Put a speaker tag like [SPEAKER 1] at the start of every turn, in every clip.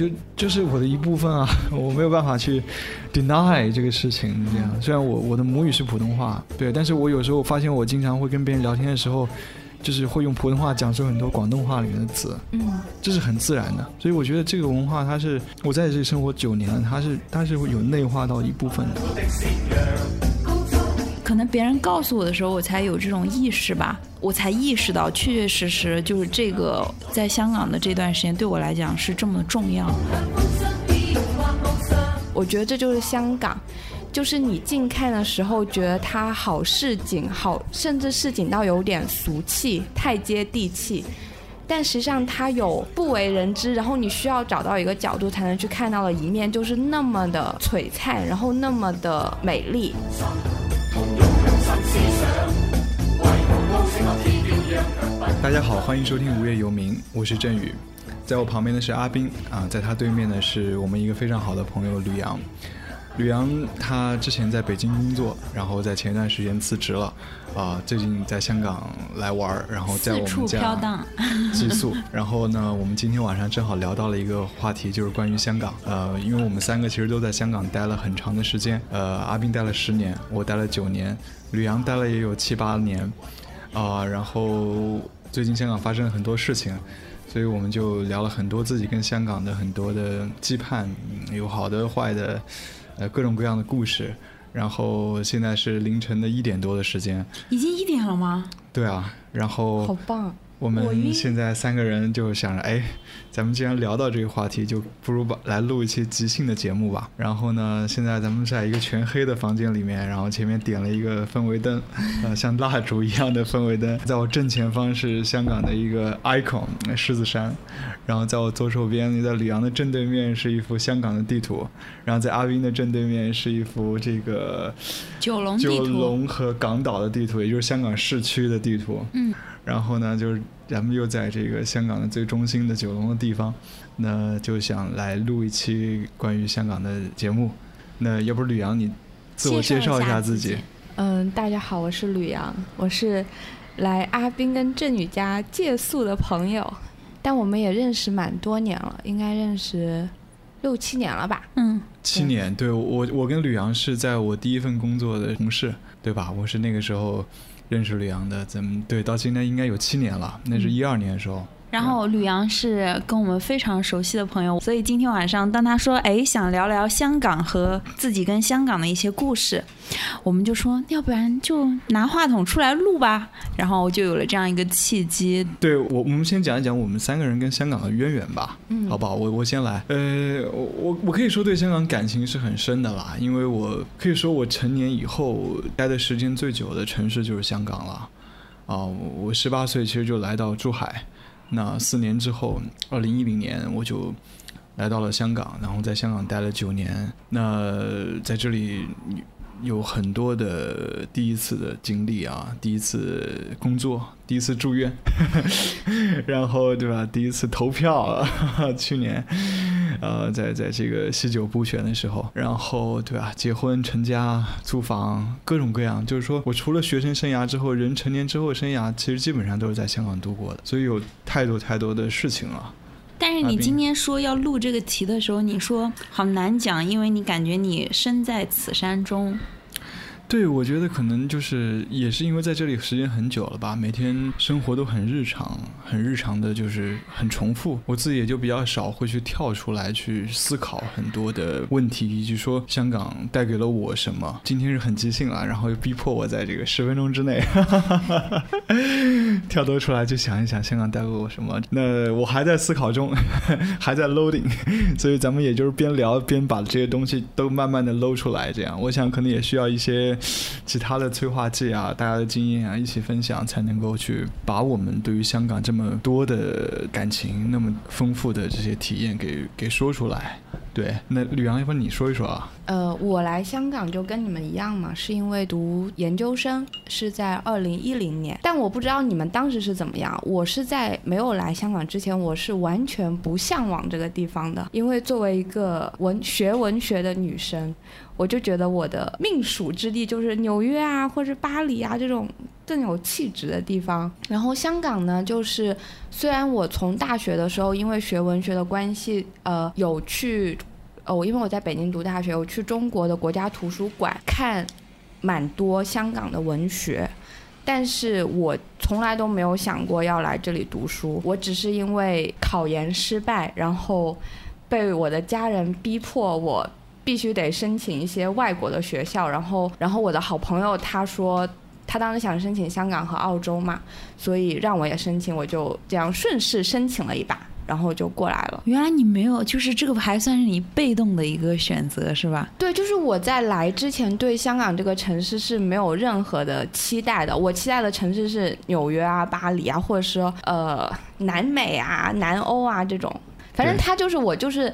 [SPEAKER 1] 就就是我的一部分啊，我没有办法去 deny 这个事情。这样，虽然我我的母语是普通话，对，但是我有时候发现我经常会跟别人聊天的时候，就是会用普通话讲述很多广东话里面的词，
[SPEAKER 2] 嗯，
[SPEAKER 1] 这是很自然的。所以我觉得这个文化它是我在这里生活九年了，它是它是会有内化到一部分的。
[SPEAKER 2] 可能别人告诉我的时候，我才有这种意识吧，我才意识到确确实实就是这个在香港的这段时间对我来讲是这么重要。
[SPEAKER 3] 我觉得这就是香港，就是你近看的时候觉得它好市井，好甚至市井到有点俗气，太接地气。但实际上它有不为人知，然后你需要找到一个角度才能去看到的一面，就是那么的璀璨，然后那么的美丽。
[SPEAKER 1] 大家好，欢迎收听《无业游民》，我是振宇，在我旁边的是阿斌啊，在他对面的是我们一个非常好的朋友吕阳。吕阳他之前在北京工作，然后在前一段时间辞职了，啊，最近在香港来玩儿，然后在我们家 寄宿。然后呢，我们今天晚上正好聊到了一个话题，就是关于香港。呃，因为我们三个其实都在香港待了很长的时间，呃，阿斌待了十年，我待了九年，吕阳待了也有七八年，啊，然后最近香港发生了很多事情，所以我们就聊了很多自己跟香港的很多的羁绊，有好的坏的。呃，各种各样的故事，然后现在是凌晨的一点多的时间，
[SPEAKER 2] 已经一点了吗？
[SPEAKER 1] 对啊，然后
[SPEAKER 3] 好棒。
[SPEAKER 1] 我们现在三个人就想着，哎，咱们既然聊到这个话题，就不如把来录一期即兴的节目吧。然后呢，现在咱们在一个全黑的房间里面，然后前面点了一个氛围灯，呃，像蜡烛一样的氛围灯。在我正前方是香港的一个 icon 狮子山，然后在我左手边，在李阳的正对面是一幅香港的地图，然后在阿斌的正对面是一幅这个
[SPEAKER 2] 九龙
[SPEAKER 1] 九龙和港岛的地图，也就是香港市区的地图。
[SPEAKER 2] 嗯。
[SPEAKER 1] 然后呢，就是咱们又在这个香港的最中心的九龙的地方，那就想来录一期关于香港的节目。那要不吕阳，你自我介绍一下自己。
[SPEAKER 3] 嗯，大家好，我是吕阳，我是来阿斌跟振宇家借宿的朋友，但我们也认识蛮多年了，应该认识六七年了吧？
[SPEAKER 2] 嗯，
[SPEAKER 1] 七年。对我，我跟吕阳是在我第一份工作的同事，对吧？我是那个时候。认识吕阳的，咱们对到今天应该有七年了，那是一二年的时候。
[SPEAKER 2] 然后吕阳是跟我们非常熟悉的朋友，所以今天晚上当他说哎想聊聊香港和自己跟香港的一些故事，我们就说要不然就拿话筒出来录吧，然后就有了这样一个契机。
[SPEAKER 1] 对我，我们先讲一讲我们三个人跟香港的渊源吧，嗯，好不好？我我先来，呃，我我我可以说对香港感情是很深的啦，因为我可以说我成年以后待的时间最久的城市就是香港了，啊，我十八岁其实就来到珠海。那四年之后，二零一零年我就来到了香港，然后在香港待了九年。那在这里有很多的第一次的经历啊，第一次工作，第一次住院，然后对吧？第一次投票，去年。呃，在在这个西九补选的时候，然后对吧？结婚、成家、租房，各种各样。就是说我除了学生生涯之后，人成年之后生涯，其实基本上都是在香港度过的，所以有太多太多的事情了。
[SPEAKER 2] 但是你今天说要录这个题的时候，你说好难讲，因为你感觉你身在此山中。
[SPEAKER 1] 对，我觉得可能就是也是因为在这里时间很久了吧，每天生活都很日常，很日常的，就是很重复。我自己也就比较少会去跳出来去思考很多的问题，以及说香港带给了我什么。今天是很即兴啊，然后又逼迫我在这个十分钟之内 跳脱出来，就想一想香港带给我什么。那我还在思考中，还在 loading，所以咱们也就是边聊边把这些东西都慢慢的 load 出来。这样，我想可能也需要一些。其他的催化剂啊，大家的经验啊，一起分享，才能够去把我们对于香港这么多的感情、那么丰富的这些体验给给说出来。对，那吕阳，要不你说一说啊？
[SPEAKER 3] 呃，我来香港就跟你们一样嘛，是因为读研究生，是在二零一零年。但我不知道你们当时是怎么样。我是在没有来香港之前，我是完全不向往这个地方的，因为作为一个文学文学的女生。我就觉得我的命属之地就是纽约啊，或者巴黎啊这种更有气质的地方。然后香港呢，就是虽然我从大学的时候因为学文学的关系，呃，有去，哦，因为我在北京读大学，我去中国的国家图书馆看蛮多香港的文学。但是我从来都没有想过要来这里读书，我只是因为考研失败，然后被我的家人逼迫，我必须得申请一些外国的学校，然后，然后我的好朋友他说他当时想申请香港和澳洲嘛，所以让我也申请，我就这样顺势申请了一把。然后就过来了。
[SPEAKER 2] 原来你没有，就是这个还算是你被动的一个选择，是吧？
[SPEAKER 3] 对，就是我在来之前对香港这个城市是没有任何的期待的。我期待的城市是纽约啊、巴黎啊，或者说呃南美啊、南欧啊这种。反正他就是我就是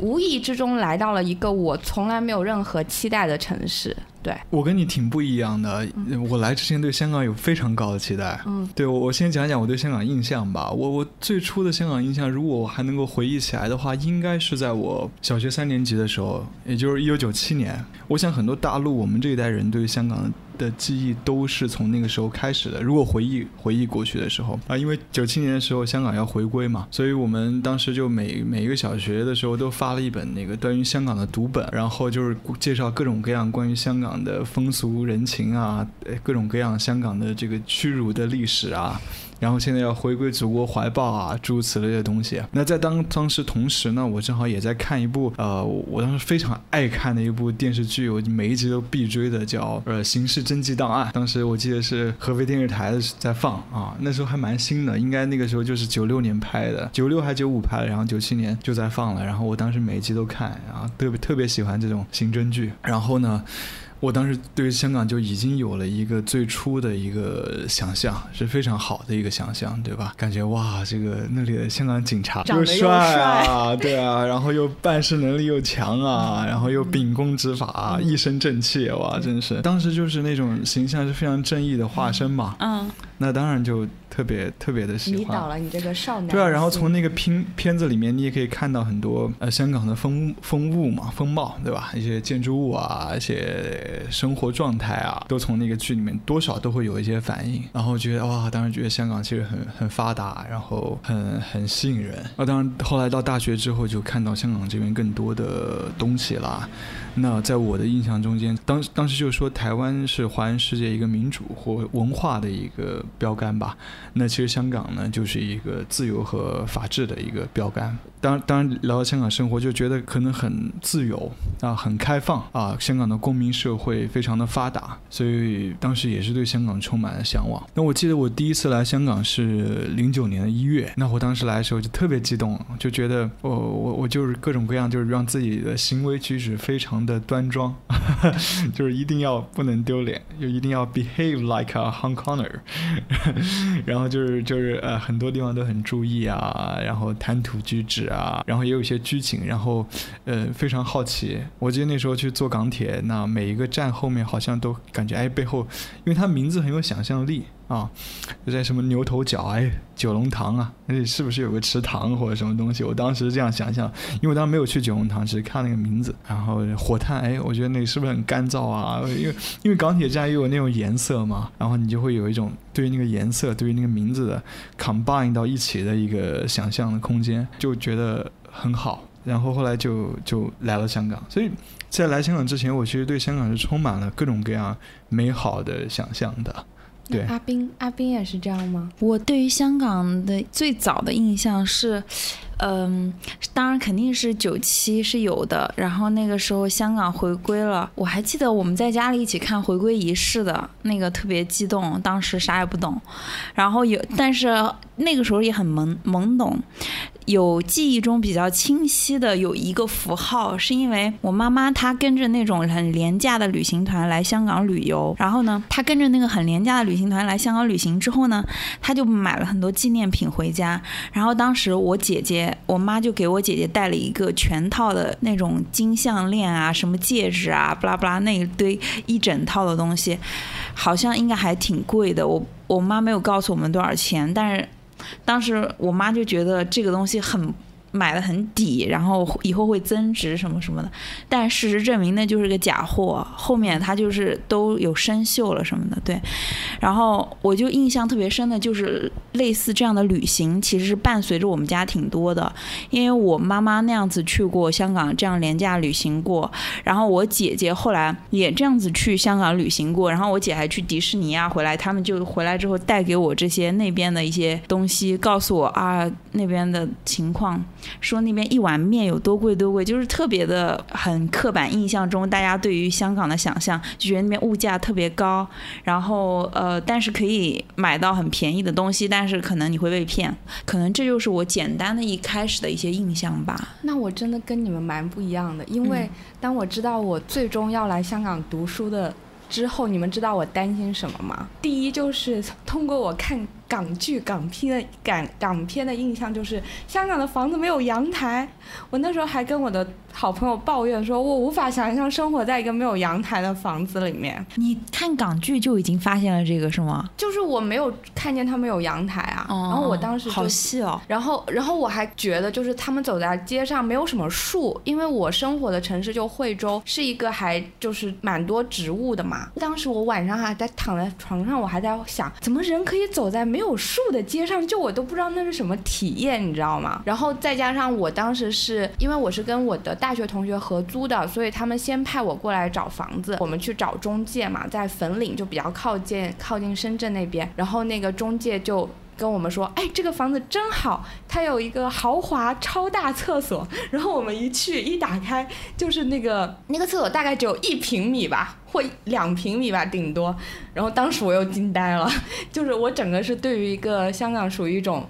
[SPEAKER 3] 无意之中来到了一个我从来没有任何期待的城市。对，
[SPEAKER 1] 我跟你挺不一样的。我来之前对香港有非常高的期待。嗯，对我，我先讲讲我对香港印象吧。我我最初的香港印象，如果我还能够回忆起来的话，应该是在我小学三年级的时候，也就是一九九七年。我想很多大陆我们这一代人对香港。的的记忆都是从那个时候开始的。如果回忆回忆过去的时候啊，因为九七年的时候香港要回归嘛，所以我们当时就每每一个小学的时候都发了一本那个关于香港的读本，然后就是介绍各种各样关于香港的风俗人情啊，各种各样香港的这个屈辱的历史啊。然后现在要回归祖国怀抱啊，诸如此类的东西。那在当当时同时呢，我正好也在看一部呃，我当时非常爱看的一部电视剧，我每一集都必追的，叫呃《刑事侦缉档案》。当时我记得是合肥电视台的在放啊，那时候还蛮新的，应该那个时候就是九六年拍的，九六还九五拍的，然后九七年就在放了。然后我当时每一集都看，然后特别特别喜欢这种刑侦剧。然后呢？我当时对香港就已经有了一个最初的一个想象，是非常好的一个想象，对吧？感觉哇，这个那里的香港警察
[SPEAKER 3] 又
[SPEAKER 1] 帅啊，对啊，然后又办事能力又强啊，然后又秉公执法，一身正气，哇，真是，当时就是那种形象是非常正义的化身嘛。嗯。那当然就特别特别的喜欢。
[SPEAKER 3] 迷倒了你这个少男。
[SPEAKER 1] 对啊，然后从那个片片子里面，你也可以看到很多呃香港的风风物嘛，风貌，对吧？一些建筑物啊，一些生活状态啊，都从那个剧里面多少都会有一些反应。然后觉得哇，当时觉得香港其实很很发达，然后很很吸引人。啊，当然后来到大学之后，就看到香港这边更多的东西啦。那在我的印象中间，当当时就说台湾是华人世界一个民主或文化的一个标杆吧。那其实香港呢，就是一个自由和法治的一个标杆。当当然聊到香港生活，就觉得可能很自由啊，很开放啊，香港的公民社会非常的发达，所以当时也是对香港充满了向往。那我记得我第一次来香港是零九年的一月，那我当时来的时候就特别激动，就觉得我我我就是各种各样，就是让自己的行为举止非常。的端庄，就是一定要不能丢脸，就一定要 behave like a Hong Konger，然后就是就是呃很多地方都很注意啊，然后谈吐举止啊，然后也有一些拘谨，然后呃非常好奇。我记得那时候去坐港铁，那每一个站后面好像都感觉哎背后，因为它名字很有想象力。啊，就在什么牛头角哎，九龙塘啊，那里是不是有个池塘或者什么东西？我当时这样想象，因为我当时没有去九龙塘，只是看那个名字。然后火炭哎，我觉得那里是不是很干燥啊？因为因为港铁站又有那种颜色嘛，然后你就会有一种对于那个颜色、对于那个名字的 combine 到一起的一个想象的空间，就觉得很好。然后后来就就来了香港，所以在来香港之前，我其实对香港是充满了各种各样美好的想象的。对，
[SPEAKER 3] 阿斌，阿斌也是这样吗？
[SPEAKER 2] 我对于香港的最早的印象是，嗯，当然肯定是九七是有的。然后那个时候香港回归了，我还记得我们在家里一起看回归仪式的那个特别激动，当时啥也不懂。然后有，但是那个时候也很懵懵懂。有记忆中比较清晰的有一个符号，是因为我妈妈她跟着那种很廉价的旅行团来香港旅游，然后呢，她跟着那个很廉价的旅行团来香港旅行之后呢，她就买了很多纪念品回家。然后当时我姐姐，我妈就给我姐姐带了一个全套的那种金项链啊，什么戒指啊，不拉不拉那一堆一整套的东西，好像应该还挺贵的。我我妈没有告诉我们多少钱，但是。当时我妈就觉得这个东西很买的很底，然后以后会增值什么什么的。但事实证明那就是个假货，后面它就是都有生锈了什么的。对，然后我就印象特别深的就是类似这样的旅行，其实是伴随着我们家挺多的，因为我妈妈那样子去过香港这样廉价旅行过，然后我姐姐后来也这样子去香港旅行过，然后我姐还去迪士尼啊，回来他们就回来之后带给我这些那边的一些东西，告诉我啊那边的情况。说那边一碗面有多贵多贵，就是特别的很刻板印象中大家对于香港的想象，就觉得那边物价特别高，然后呃，但是可以买到很便宜的东西，但是可能你会被骗，可能这就是我简单的一开始的一些印象吧。
[SPEAKER 3] 那我真的跟你们蛮不一样的，因为当我知道我最终要来香港读书的之后，你们知道我担心什么吗？第一就是通过我看。港剧、港片的港港片的印象就是香港的房子没有阳台。我那时候还跟我的好朋友抱怨说，我无法想象生活在一个没有阳台的房子里面。
[SPEAKER 2] 你看港剧就已经发现了这个是吗？
[SPEAKER 3] 就是我没有看见他们有阳台啊。然后我当时
[SPEAKER 2] 好细哦。
[SPEAKER 3] 然后，然后我还觉得就是他们走在街上没有什么树，因为我生活的城市就惠州是一个还就是蛮多植物的嘛。当时我晚上还在躺在床上，我还在想，怎么人可以走在没没有树的街上，就我都不知道那是什么体验，你知道吗？然后再加上我当时是因为我是跟我的大大学同学合租的，所以他们先派我过来找房子，我们去找中介嘛，在粉岭就比较靠近靠近深圳那边，然后那个中介就。跟我们说，哎，这个房子真好，它有一个豪华超大厕所。然后我们一去一打开，就是那个那个厕所大概只有一平米吧，或两平米吧，顶多。然后当时我又惊呆了，就是我整个是对于一个香港属于一种，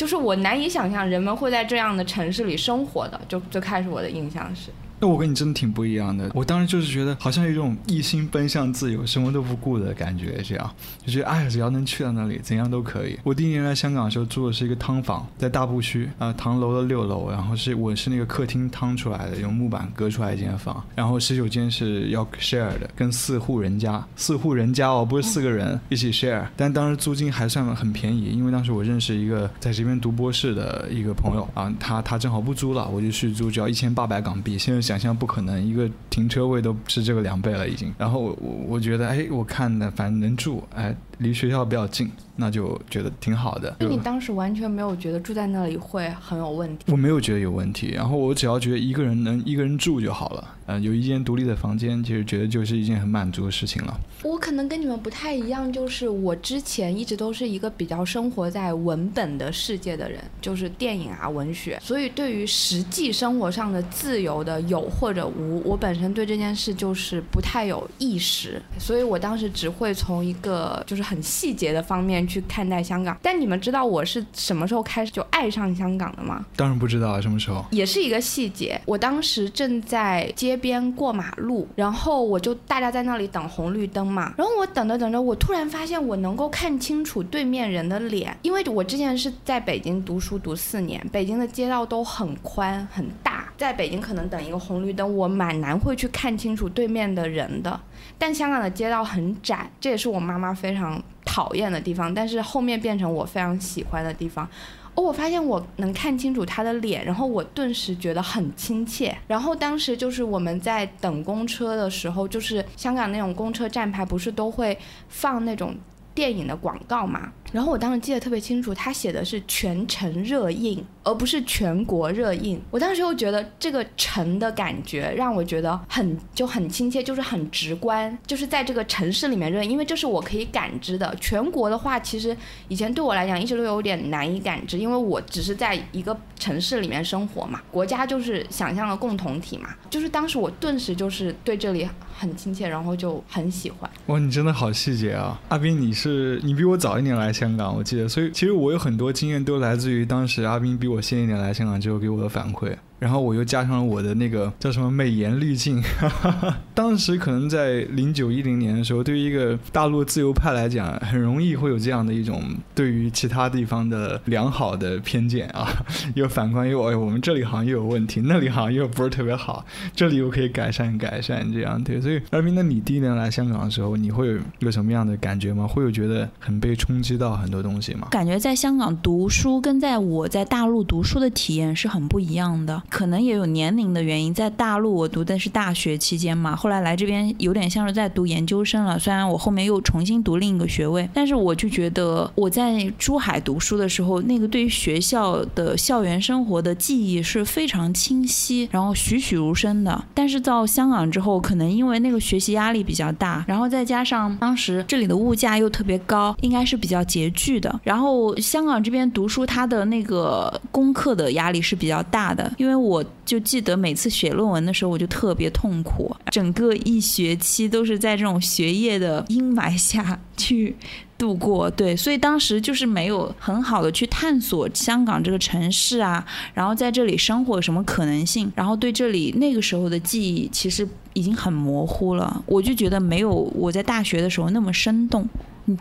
[SPEAKER 3] 就是我难以想象人们会在这样的城市里生活的，就最开始我的印象是。
[SPEAKER 1] 那我跟你真的挺不一样的。我当时就是觉得，好像有一种一心奔向自由、什么都不顾的感觉，这样就觉得，哎，只要能去到那里，怎样都可以。我第一年来香港的时候住的是一个汤房，在大埔区啊，唐楼的六楼，然后是我是那个客厅汤出来的，用木板隔出来一间房，然后洗手间是要 share 的，跟四户人家，四户人家哦，不是四个人一起 share，但当时租金还算很便宜，因为当时我认识一个在这边读博士的一个朋友啊，他他正好不租了，我就去租，只要一千八百港币，现在。想象不可能，一个停车位都是这个两倍了已经。然后我我觉得，哎，我看的反正能住，哎。离学校比较近，那就觉得挺好的。
[SPEAKER 3] 那你当时完全没有觉得住在那里会很有问题？
[SPEAKER 1] 我没有觉得有问题，然后我只要觉得一个人能一个人住就好了。嗯，有一间独立的房间，其实觉得就是一件很满足的事情了。
[SPEAKER 3] 我可能跟你们不太一样，就是我之前一直都是一个比较生活在文本的世界的人，就是电影啊、文学，所以对于实际生活上的自由的有或者无，我本身对这件事就是不太有意识，所以我当时只会从一个就是。很细节的方面去看待香港，但你们知道我是什么时候开始就爱上香港的吗？
[SPEAKER 1] 当然不知道啊，什么时候？
[SPEAKER 3] 也是一个细节。我当时正在街边过马路，然后我就大家在那里等红绿灯嘛，然后我等着等着，我突然发现我能够看清楚对面人的脸，因为我之前是在北京读书读四年，北京的街道都很宽很大，在北京可能等一个红绿灯，我蛮难会去看清楚对面的人的。但香港的街道很窄，这也是我妈妈非常讨厌的地方。但是后面变成我非常喜欢的地方。哦，我发现我能看清楚他的脸，然后我顿时觉得很亲切。然后当时就是我们在等公车的时候，就是香港那种公车站牌不是都会放那种电影的广告嘛？然后我当时记得特别清楚，他写的是全城热映。而不是全国热映，我当时又觉得这个城的感觉让我觉得很就很亲切，就是很直观，就是在这个城市里面热映，因为这是我可以感知的。全国的话，其实以前对我来讲一直都有点难以感知，因为我只是在一个城市里面生活嘛，国家就是想象的共同体嘛，就是当时我顿时就是对这里很亲切，然后就很喜欢。
[SPEAKER 1] 哇，你真的好细节啊，阿斌，你是你比我早一年来香港，我记得，所以其实我有很多经验都来自于当时阿斌比。我先一年来香港之后给我的反馈，然后我又加上了我的那个叫什么美颜滤镜。当时可能在零九一零年的时候，对于一个大陆自由派来讲，很容易会有这样的一种对于其他地方的良好的偏见啊，又反观又哎，我们这里好像又有问题，那里好像又不是特别好，这里又可以改善改善这样对。所以二斌，那你第一年来香港的时候，你会有什么样的感觉吗？会有觉得很被冲击到很多东西吗？
[SPEAKER 2] 感觉在香港读书跟在我在大陆读书的体验是很不一样的，可能也有年龄的原因。在大陆我读的是大学期间嘛，后来来这边有点像是在读研究生了。虽然我后面又重新读另一个学位，但是我就觉得我在珠海读书的时候，那个对于学校的校园生活的记忆是非常清晰，然后栩栩如生的。但是到香港之后，可能因为那个学习压力比较大，然后再加上当时这里的物价又特别高，应该是比较拮据的。然后香港这边读书，它的那个功课的压力是比较大的，因为我就记得每次写论文的时候，我就特别痛苦，整个一学期都是在这种学业的阴霾下去度过。对，所以当时就是没有很好的去探索香港这个城市啊，然后在这里生活有什么可能性，然后对这里那个时候的记忆其实已经很模糊了，我就觉得没有我在大学的时候那么生动。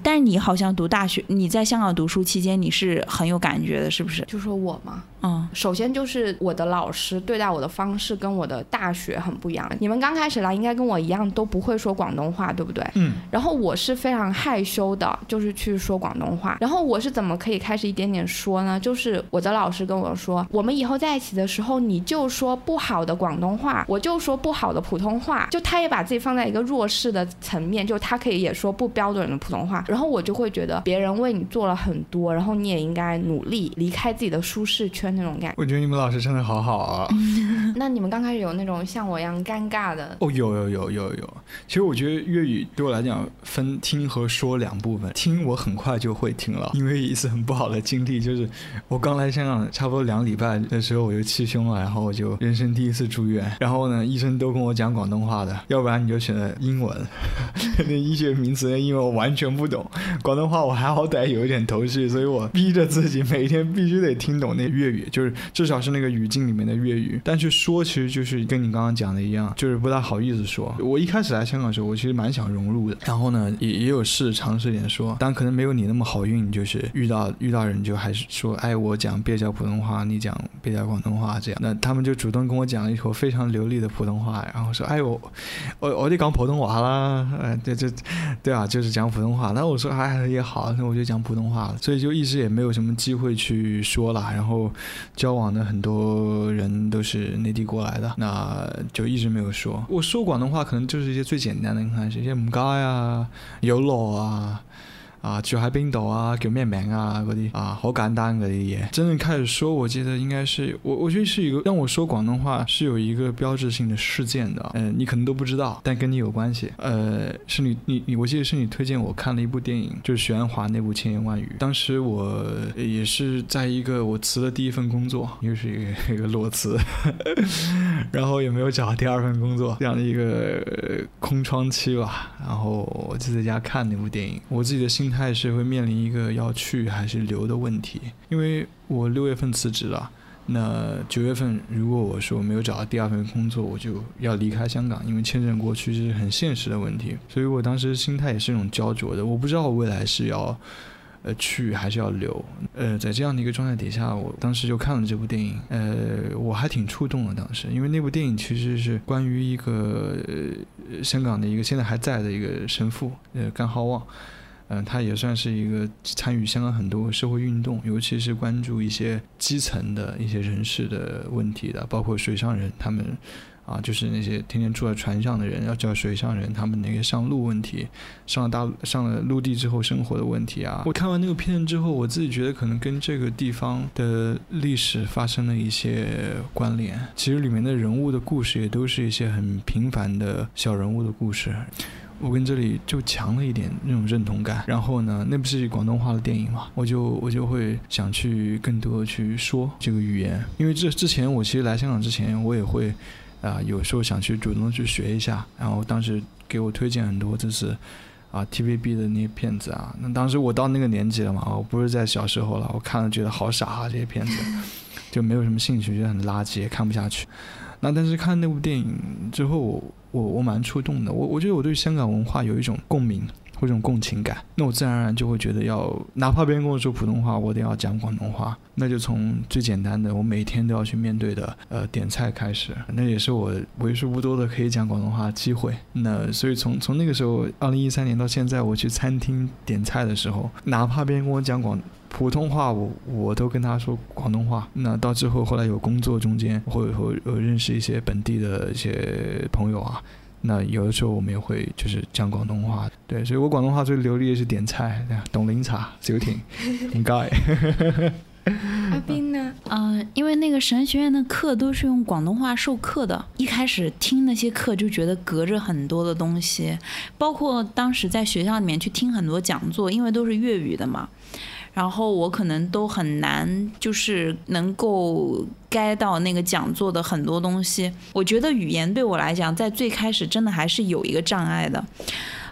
[SPEAKER 2] 但你好像读大学，你在香港读书期间，你是很有感觉的，是不是？
[SPEAKER 3] 就说我吗？
[SPEAKER 2] 嗯，
[SPEAKER 3] 首先就是我的老师对待我的方式跟我的大学很不一样。你们刚开始来应该跟我一样都不会说广东话，对不对？
[SPEAKER 1] 嗯。
[SPEAKER 3] 然后我是非常害羞的，就是去说广东话。然后我是怎么可以开始一点点说呢？就是我的老师跟我说，我们以后在一起的时候，你就说不好的广东话，我就说不好的普通话。就他也把自己放在一个弱势的层面，就他可以也说不标准的普通话。然后我就会觉得别人为你做了很多，然后你也应该努力离开自己的舒适圈那种感觉。
[SPEAKER 1] 我觉得你们老师真的好好啊。
[SPEAKER 3] 那你们刚开始有那种像我一样尴尬的？
[SPEAKER 1] 哦，有有有有有。其实我觉得粤语对我来讲分听和说两部分。听我很快就会听了，因为一次很不好的经历就是我刚来香港差不多两礼拜的时候我就气胸了，然后我就人生第一次住院。然后呢，医生都跟我讲广东话的，要不然你就选择英文。那医学名词的英文我完全不懂，广东话我还好歹有一点头绪，所以我逼着自己每天必须得听懂那粤语，就是至少是那个语境里面的粤语。但去说其实就是跟你刚刚讲的一样，就是不大好意思说。我一开始来香港的时候，我其实蛮想融入的，然后呢也也有试尝试点说，但可能没有你那么好运，就是遇到遇到人就还是说，哎，我讲蹩脚普通话，你讲蹩脚广东话这样。那他们就主动跟我讲了一口非常流利的普通话，然后说，哎我我我得讲普通话啦，哎对这对啊，就是讲普通话。那我说哎也好，那我就讲普通话了。所以就一直也没有什么机会去说了。然后交往的很多人都是内地过来的，那就一直没有说。我说广东话可能就是一些最简单的，你看，一些唔该啊，有落啊。啊，住喺冰岛啊？叫咩名啊？嗰啲啊，好简单嗰啲嘢。真正开始说，我记得应该是我，我觉得是一个让我说广东话是有一个标志性的事件的。嗯，你可能都不知道，但跟你有关系。呃，是你你你，我记得是你推荐我看了一部电影，就是許鞍华那部《千言万语》。当时我也是在一个我辞了第一份工作，又是一个 一个裸辞，然后也没有找到第二份工作，这样的一个空窗期吧。然后我就在家看那部电影，我自己的心。態是会面临一个要去还是留的问题，因为我六月份辞职了，那九月份如果我说没有找到第二份工作，我就要离开香港，因为签证过去是很现实的问题，所以我当时心态也是一种焦灼的，我不知道我未来是要，呃去还是要留，呃在这样的一个状态底下，我当时就看了这部电影，呃我还挺触动的当时，因为那部电影其实是关于一个、香港的一个现在还在的一个神父，呃甘浩望。嗯，他也算是一个参与香港很多社会运动，尤其是关注一些基层的一些人士的问题的，包括水上人，他们啊，就是那些天天住在船上的人，要叫水上人，他们那個上路问题，上了大上了陆地之后生活的问题啊。我看完那个片之后，我自己觉得可能跟这个地方的历史发生了一些关联。其实里面的人物的故事也都是一些很平凡的小人物的故事。我跟这里就强了一点那种认同感，然后呢，那不是广东话的电影嘛，我就我就会想去更多去说这个语言，因为这之前我其实来香港之前，我也会啊、有时候想去主动去学一下，然后当时给我推荐很多，就是。啊 TVB 的那些片子啊。那当时我到那个年纪了嘛，我不是在小时候了，我看了觉得好傻啊，这些片子 就没有什么兴趣，觉得很垃圾，也看不下去。那但是看那部电影之后，我我蛮触动的，我我觉得我对香港文化有一种共鸣。或这种共情感，那我自然而然就会觉得要，哪怕别人跟我说普通话，我得要讲广东话。那就从最简单的，我每天都要去面对的，呃，点菜开始。那也是我为数不多的可以讲广东话机会。那所以从 从那个时候，二零一三年到现在，我去餐厅点菜的时候，哪怕别人跟我讲广普通话，我我都跟他说广东话。那到之后，后来有工作中间，或者说呃认识一些本地的一些朋友啊。那有的时候我们也会就是讲广东话，对，所以我广东话最流利的是点菜，董林茶、小婷、唔该。
[SPEAKER 3] 阿斌呢？
[SPEAKER 2] 嗯，因为那个神学院的课都是用广东话授课的，一开始听那些课就觉得隔着很多的东西，包括当时在学校里面去听很多讲座，因为都是粤语的嘛。然后我可能都很难，就是能够 get 到那个讲座的很多东西。我觉得语言对我来讲，在最开始真的还是有一个障碍的。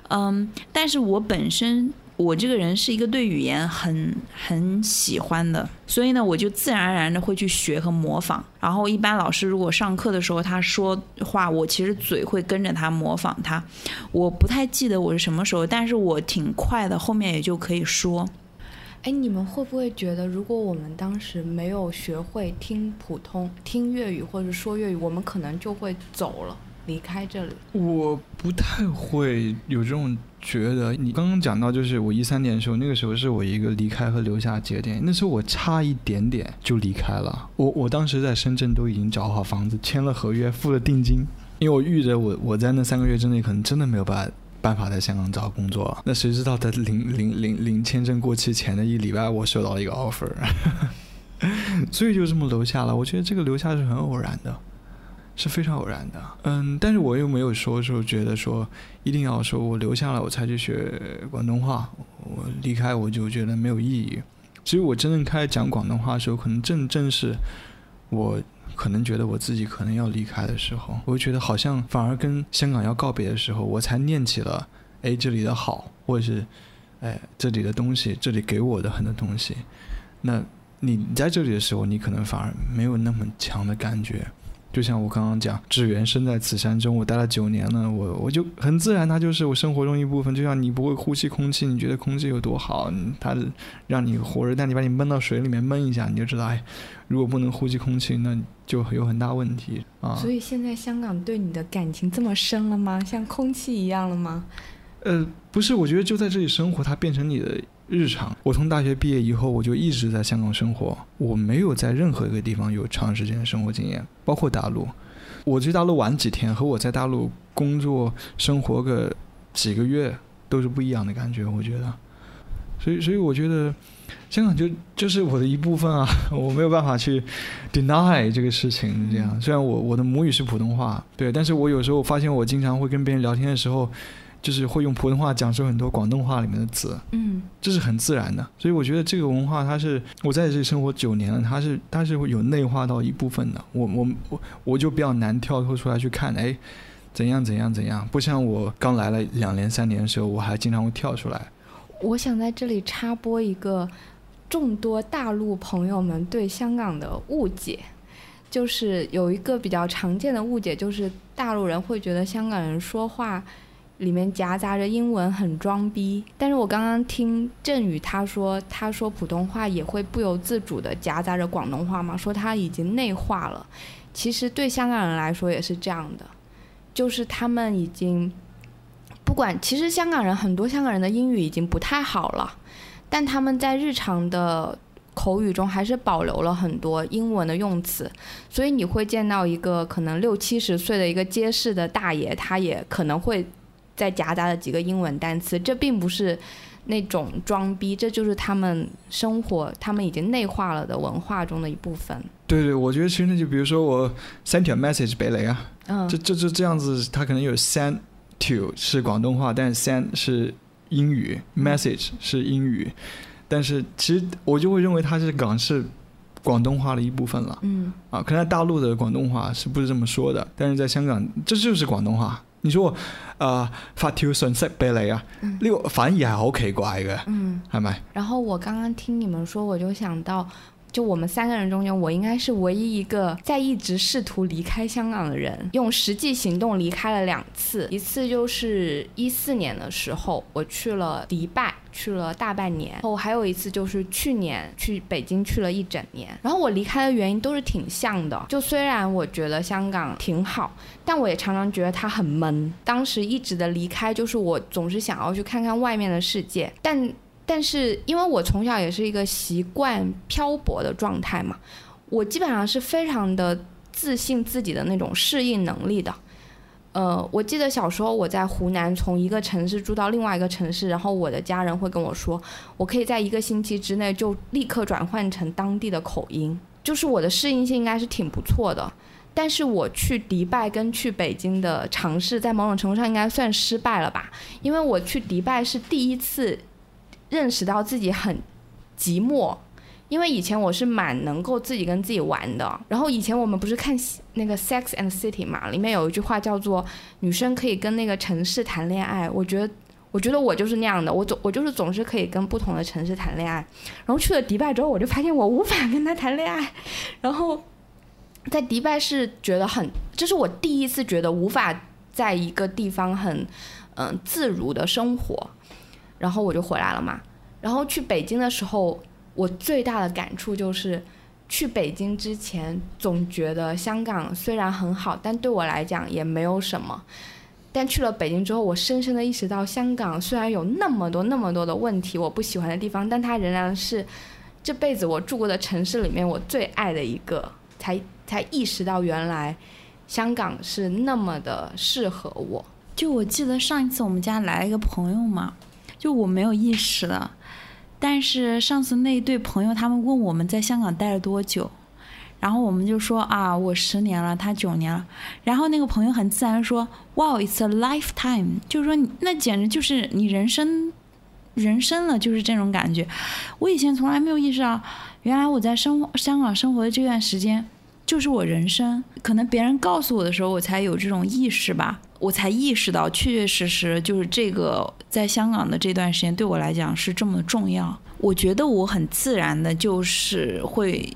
[SPEAKER 2] 嗯，但是我本身我这个人是一个对语言很很喜欢的，所以呢，我就自然而然的会去学和模仿。然后一般老师如果上课的时候他说话，我其实嘴会跟着他模仿他。我不太记得我是什么时候，但是我挺快的，后面也就可以说。
[SPEAKER 3] 哎，你们会不会觉得，如果我们当时没有学会听普通、听粤语或者说粤语，我们可能就会走了，离开这里？
[SPEAKER 1] 我不太会有这种觉得。你刚刚讲到，就是我一三年的时候，那个时候是我一个离开和留下节点。那时候我差一点点就离开了。我我当时在深圳都已经找好房子，签了合约，付了定金，因为我预着我我在那三个月之内可能真的没有办法。办法在香港找工作，那谁知道在领领领领签证过期前的一礼拜，我收到了一个 offer，所以就这么留下了。我觉得这个留下是很偶然的，是非常偶然的。嗯，但是我又没有说说觉得说一定要说我留下来我才去学广东话，我离开我就觉得没有意义。其实我真正开始讲广东话的时候，可能正正是我。可能觉得我自己可能要离开的时候，我会觉得好像反而跟香港要告别的时候，我才念起了，哎，这里的好，或者是，哎，这里的东西，这里给我的很多东西。那你在这里的时候，你可能反而没有那么强的感觉。就像我刚刚讲，只缘身在此山中，我待了九年了，我我就很自然，它就是我生活中一部分。就像你不会呼吸空气，你觉得空气有多好，它让你活着，但你把你闷到水里面闷一下，你就知道，哎，如果不能呼吸空气，那就有很大问题啊。
[SPEAKER 3] 所以现在香港对你的感情这么深了吗？像空气一样了吗？
[SPEAKER 1] 呃，不是，我觉得就在这里生活，它变成你的。日常，我从大学毕业以后，我就一直在香港生活，我没有在任何一个地方有长时间的生活经验，包括大陆。我去大陆玩几天，和我在大陆工作生活个几个月都是不一样的感觉，我觉得。所以，所以我觉得香港就就是我的一部分啊，我没有办法去 deny 这个事情。这样，虽然我我的母语是普通话，对，但是我有时候发现，我经常会跟别人聊天的时候。就是会用普通话讲出很多广东话里面的词，
[SPEAKER 3] 嗯，
[SPEAKER 1] 这是很自然的。所以我觉得这个文化，它是我在这里生活九年了，它是它是会有内化到一部分的。我我我我就比较难跳脱出来去看，哎，怎样怎样怎样。不像我刚来了两年三年的时候，我还经常会跳出来。
[SPEAKER 3] 我想在这里插播一个众多大陆朋友们对香港的误解，就是有一个比较常见的误解，就是大陆人会觉得香港人说话。里面夹杂着英文，很装逼。但是我刚刚听振宇他说，他说普通话也会不由自主的夹杂着广东话嘛，说他已经内化了。其实对香港人来说也是这样的，就是他们已经不管，其实香港人很多香港人的英语已经不太好了，但他们在日常的口语中还是保留了很多英文的用词。所以你会见到一个可能六七十岁的一个街市的大爷，他也可能会。再夹杂了几个英文单词，这并不是那种装逼，这就是他们生活，他们已经内化了的文化中的一部分。
[SPEAKER 1] 对对，我觉得其实那就比如说我 send message 北雷啊，嗯，这这这这样子，他可能有 send to 是广东话，但是 send 是英语，message 是英语，但是其实我就会认为它是港式广东话的一部分了。
[SPEAKER 3] 嗯，
[SPEAKER 1] 啊，可能在大陆的广东话是不是这么说的？但是在香港，这就是广东话。你說誒發條信息俾你啊，呢、
[SPEAKER 3] 嗯、
[SPEAKER 1] 個反而係好奇怪嘅，嗯，係咪？
[SPEAKER 3] 然後我剛剛聽你們說，我就想到。就我们三个人中间，我应该是唯一一个在一直试图离开香港的人，用实际行动离开了两次。一次就是一四年的时候，我去了迪拜，去了大半年。后还有一次就是去年去北京去了一整年。然后我离开的原因都是挺像的。就虽然我觉得香港挺好，但我也常常觉得它很闷。当时一直的离开，就是我总是想要去看看外面的世界，但。但是因为我从小也是一个习惯漂泊的状态嘛，我基本上是非常的自信自己的那种适应能力的。呃，我记得小时候我在湖南从一个城市住到另外一个城市，然后我的家人会跟我说，我可以在一个星期之内就立刻转换成当地的口音，就是我的适应性应该是挺不错的。但是我去迪拜跟去北京的尝试，在某种程度上应该算失败了吧，因为我去迪拜是第一次。认识到自己很寂寞，因为以前我是蛮能够自己跟自己玩的。然后以前我们不是看那个《Sex and City》嘛，里面有一句话叫做“女生可以跟那个城市谈恋爱”。我觉得，我觉得我就是那样的，我总我就是总是可以跟不同的城市谈恋爱。然后去了迪拜之后，我就发现我无法跟他谈恋爱。然后在迪拜是觉得很，这是我第一次觉得无法在一个地方很嗯、自如的生活。然后我就回来了嘛。然后去北京的时候，我最大的感触就是，去北京之前总觉得香港虽然很好，但对我来讲也没有什么。但去了北京之后，我深深的意识到，香港虽然有那么多那么多的问题，我不喜欢的地方，但它仍然是这辈子我住过的城市里面我最爱的一个。才才意识到原来香港是那么的适合我。
[SPEAKER 2] 就我记得上一次我们家来了一个朋友嘛。就我没有意识了，但是上次那对朋友他们问我们在香港待了多久，然后我们就说啊，我十年了，他九年了，然后那个朋友很自然说，哇，it's a lifetime，就是说那简直就是你人生，人生了，就是这种感觉。我以前从来没有意识到，原来我在生活香港生活的这段时间就是我人生，可能别人告诉我的时候，我才有这种意识吧。我才意识到，确确实实就是这个在香港的这段时间对我来讲是这么重要。我觉得我很自然的，就是会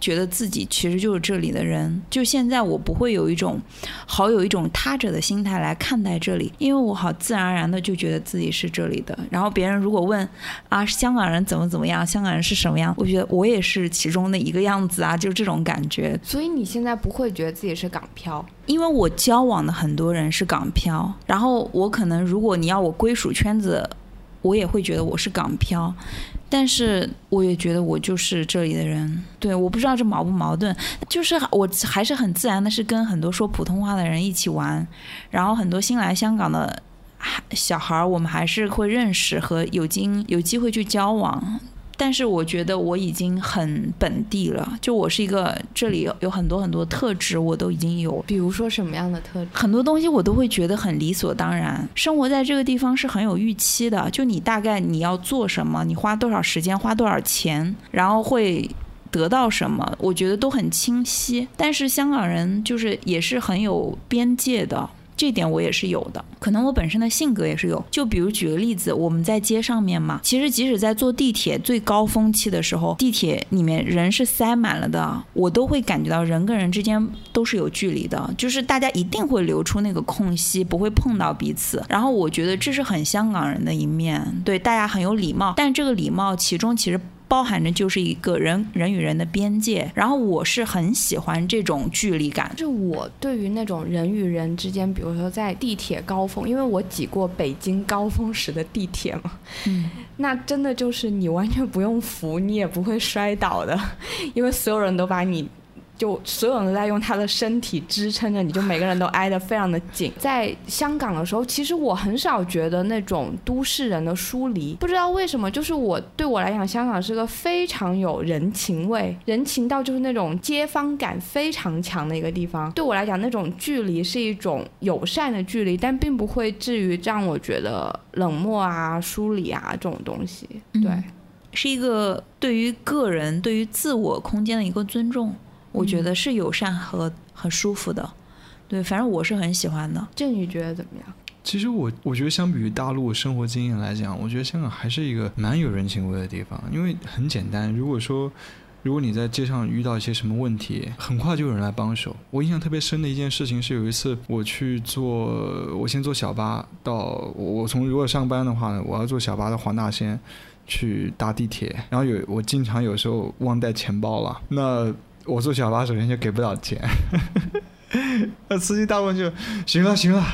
[SPEAKER 2] 觉得自己其实就是这里的人。就现在我不会有一种好有一种他者的心态来看待这里，因为我好自然而然的就觉得自己是这里的。然后别人如果问啊，香港人怎么怎么样，香港人是什么样，我觉得我也是其中的一个样子啊，就这种感觉。
[SPEAKER 3] 所以你现在不会觉得自己是港漂？
[SPEAKER 2] 因为我交往的很多人是港漂，然后我可能如果你要我归属圈子，我也会觉得我是港漂，但是我也觉得我就是这里的人。对，我不知道这矛不矛盾，就是我还是很自然的，是跟很多说普通话的人一起玩，然后很多新来香港的孩小孩儿，我们还是会认识和有经有机会去交往。但是我觉得我已经很本地了，就我是一个这里有很多很多特质，我都已经有。
[SPEAKER 3] 比如说什么样的特质？
[SPEAKER 2] 很多东西我都会觉得很理所当然。生活在这个地方是很有预期的，就你大概你要做什么，你花多少时间，花多少钱，然后会得到什么，我觉得都很清晰。但是香港人就是也是很有边界的。这点我也是有的，可能我本身的性格也是有。就比如举个例子，我们在街上面嘛，其实即使在坐地铁最高峰期的时候，地铁里面人是塞满了的，我都会感觉到人跟人之间都是有距离的，就是大家一定会留出那个空隙，不会碰到彼此。然后我觉得这是很香港人的一面，对，大家很有礼貌，但这个礼貌其中其实。包含着就是一个人人与人的边界，然后我是很喜欢这种距离感。
[SPEAKER 3] 就是我对于那种人与人之间，比如说在地铁高峰，因为我挤过北京高峰时的地铁嘛，嗯，那真的就是你完全不用扶，你也不会摔倒的，因为所有人都把你。就所有人都在用他的身体支撑着，你就每个人都挨得非常的紧。在香港的时候，其实我很少觉得那种都市人的疏离，不知道为什么，就是我对我来讲，香港是个非常有人情味，人情到就是那种街坊感非常强的一个地方。对我来讲，那种距离是一种友善的距离，但并不会至于让我觉得冷漠啊、疏离啊这种东西。对，
[SPEAKER 2] 嗯，是一个对于个人、对于自我空间的一个尊重。我觉得是友善和很舒服的，对，反正我是很喜欢的。
[SPEAKER 3] 这你觉得怎么样？
[SPEAKER 1] 其实我我觉得相比于大陆生活经验来讲，我觉得香港还是一个蛮有人情味的地方，因为很简单。如果说如果你在街上遇到一些什么问题，很快就有人来帮手。我印象特别深的一件事情是，有一次我去坐，我先坐小巴到我从如果上班的话呢，我要坐小巴到黄大仙去搭地铁，然后有我经常有时候忘带钱包了，那我坐小巴首先就给不了钱。那司机大部分就行了，行了，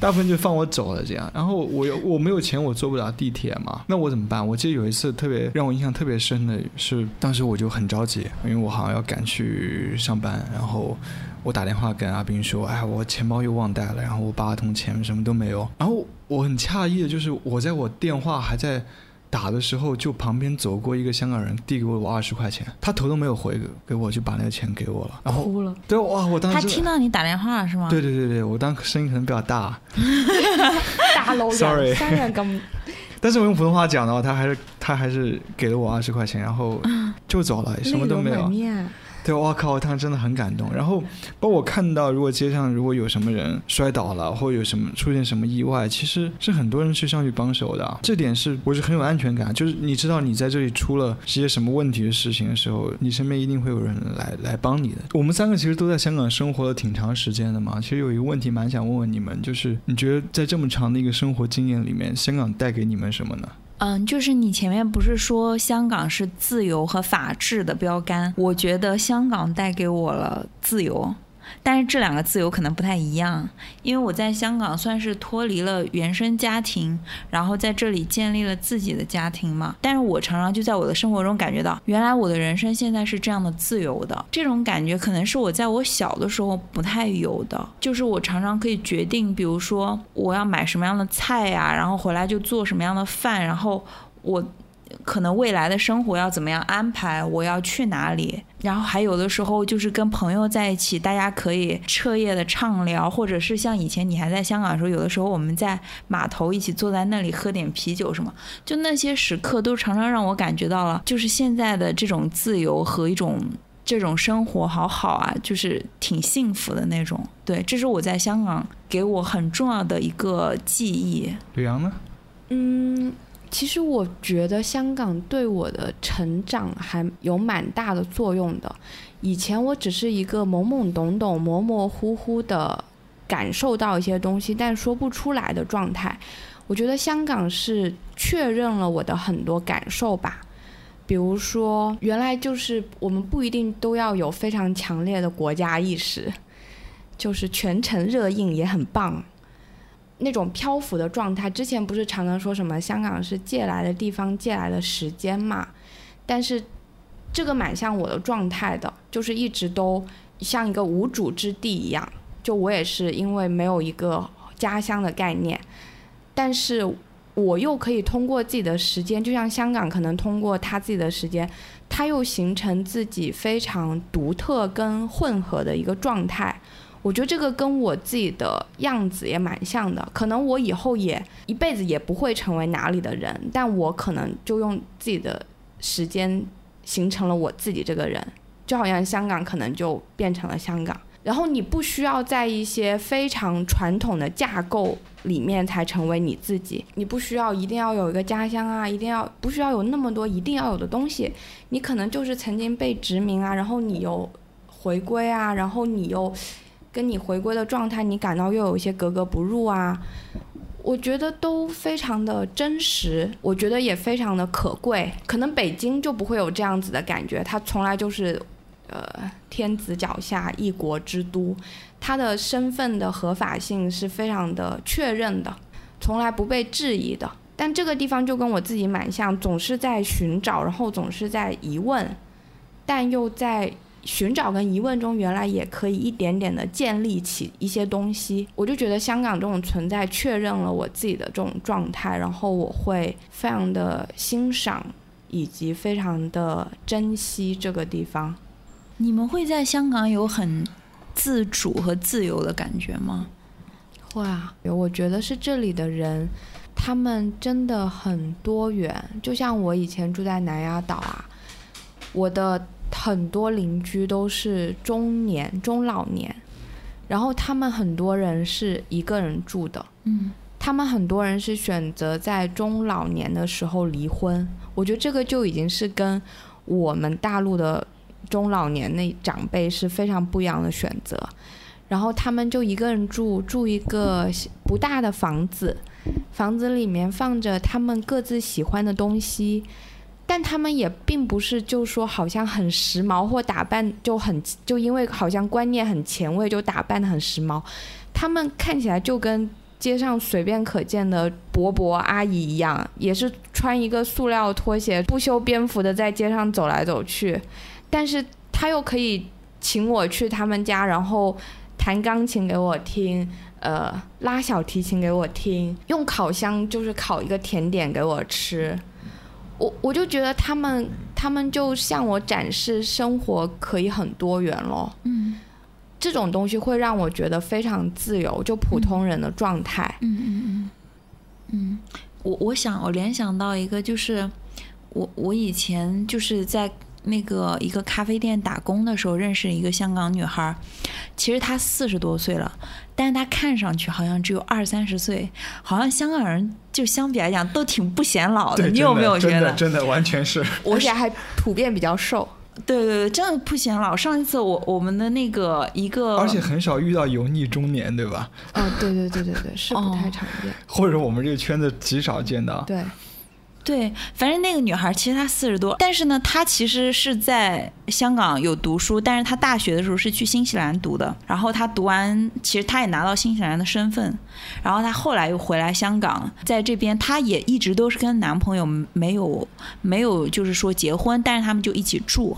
[SPEAKER 1] 大部分就放我走了这样。然后我有我没有钱，我坐不了地铁嘛，那我怎么办？我记得有一次特别让我印象特别深的是，当时我就很着急，因为我好像要赶去上班，然后我打电话跟阿斌说：“哎，我钱包又忘带了，然后我八通钱什么都没有。”然后我很诧异的就是，我在我电话还在。打的时候，就旁边走过一个香港人，递给我我二十块钱，他头都没有回给给我，就把那个钱给我了，然后
[SPEAKER 3] 哭了。
[SPEAKER 1] 对，哇，我当时
[SPEAKER 2] 他听到你打电话是吗？
[SPEAKER 1] 对对对对，我当时声音可能比较大，
[SPEAKER 3] 大楼
[SPEAKER 1] ，sorry，
[SPEAKER 3] 三人咁。
[SPEAKER 1] 但是我用普通话讲的话，他还是他还是给了我二十块钱，然后就走了，什么都没有。对，我靠，他真的很感动。然后，包括我看到，如果街上如果有什么人摔倒了，或有什么出现什么意外，其实是很多人去上去帮手的。这点是我是很有安全感，就是你知道你在这里出了些什么问题的事情的时候，你身边一定会有人来来帮你的。我们三个其实都在香港生活了挺长时间的嘛，其实有一个问题蛮想问问你们，就是你觉得在这么长的一个生活经验里面，香港带给你们什么呢？
[SPEAKER 2] 嗯，就是你前面不是说香港是自由和法治的标杆？我觉得香港带给我了自由。但是这两个自由可能不太一样，因为我在香港算是脱离了原生家庭，然后在这里建立了自己的家庭嘛。但是我常常就在我的生活中感觉到，原来我的人生现在是这样的自由的。这种感觉可能是我在我小的时候不太有的，就是我常常可以决定，比如说我要买什么样的菜呀，然后回来就做什么样的饭，然后我。可能未来的生活要怎么样安排？我要去哪里？然后还有的时候就是跟朋友在一起，大家可以彻夜的畅聊，或者是像以前你还在香港的时候，有的时候我们在码头一起坐在那里喝点啤酒什么，就那些时刻都常常让我感觉到了，就是现在的这种自由和一种这种生活好好啊，就是挺幸福的那种。对，这是我在香港给我很重要的一个记忆。
[SPEAKER 1] 李阳呢？
[SPEAKER 3] 嗯。其实我觉得香港对我的成长还有蛮大的作用的。以前我只是一个懵懵懂懂、模模糊糊的感受到一些东西，但说不出来的状态。我觉得香港是确认了我的很多感受吧。比如说，原来就是我们不一定都要有非常强烈的国家意识，就是全程热映也很棒。那种漂浮的状态，之前不是常常说什么香港是借来的地方，借来的时间嘛？但是这个蛮像我的状态的，就是一直都像一个无主之地一样。就我也是因为没有一个家乡的概念，但是我又可以通过自己的时间，就像香港可能通过他自己的时间，他又形成自己非常独特跟混合的一个状态。我觉得这个跟我自己的样子也蛮像的，可能我以后也一辈子也不会成为哪里的人，但我可能就用自己的时间形成了我自己这个人，就好像香港可能就变成了香港。然后你不需要在一些非常传统的架构里面才成为你自己，你不需要一定要有一个家乡啊，一定要不需要有那么多一定要有的东西，你可能就是曾经被殖民啊，然后你又回归啊，然后你又。跟你回归的状态，你感到又有一些格格不入啊，我觉得都非常的真实，我觉得也非常的可贵。可能北京就不会有这样子的感觉，它从来就是，呃，天子脚下一国之都，它的身份的合法性是非常的确认的，从来不被质疑的。但这个地方就跟我自己蛮像，总是在寻找，然后总是在疑问，但又在。寻找跟疑问中，原来也可以一点点的建立起一些东西。我就觉得香港这种存在确认了我自己的这种状态，然后我会非常的欣赏以及非常的珍惜这个地方。
[SPEAKER 2] 你们会在香港有很自主和自由的感觉吗？
[SPEAKER 3] 会啊，我觉得是这里的人，他们真的很多元。就像我以前住在南丫岛啊，我的。很多邻居都是中年、中老年，然后他们很多人是一个人住的，
[SPEAKER 2] 嗯。
[SPEAKER 3] 他们很多人是选择在中老年的时候离婚。我觉得这个就已经是跟我们大陆的中老年那长辈是非常不一样的选择。然后他们就一个人住，住一个不大的房子，房子里面放着他们各自喜欢的东西，但他们也并不是就说好像很时髦或打扮就很就因为好像观念很前卫就打扮的很时髦，他们看起来就跟街上随便可见的伯伯阿姨一样，也是穿一个塑料拖鞋，不修边幅的在街上走来走去，但是他又可以请我去他们家，然后弹钢琴给我听，呃，拉小提琴给我听，用烤箱就是烤一个甜点给我吃。我我就觉得他们他们就向我展示生活可以很多元咯。
[SPEAKER 2] 嗯
[SPEAKER 3] 这种东西会让我觉得非常自由，就普通人的状态。
[SPEAKER 2] 嗯嗯嗯嗯，我我想我联想到一个，就是我我以前就是在那个一个咖啡店打工的时候认识一个香港女孩儿，其实她四十多岁了，但是她看上去好像只有二三十岁，好像香港人就相比来讲都挺不显老的，你有没有觉得？
[SPEAKER 1] 真的真的完全是。
[SPEAKER 2] 我
[SPEAKER 3] 而且还普遍比较瘦。
[SPEAKER 2] 对对对，真的不显老。上一次我我们的那个一个，
[SPEAKER 1] 而且很少遇到油腻中年，对吧？
[SPEAKER 3] 哦，对对对对对，是不太常见。
[SPEAKER 1] 或者我们这个圈子极少见到。
[SPEAKER 3] 对，
[SPEAKER 2] 对，反正那个女孩其实她四十多，但是呢，她其实是在香港有读书，但是她大学的时候是去新西兰读的。然后她读完，其实她也拿到新西兰的身份，然后她后来又回来香港，在这边她也一直都是跟男朋友没有没有就是说结婚，但是他们就一起住，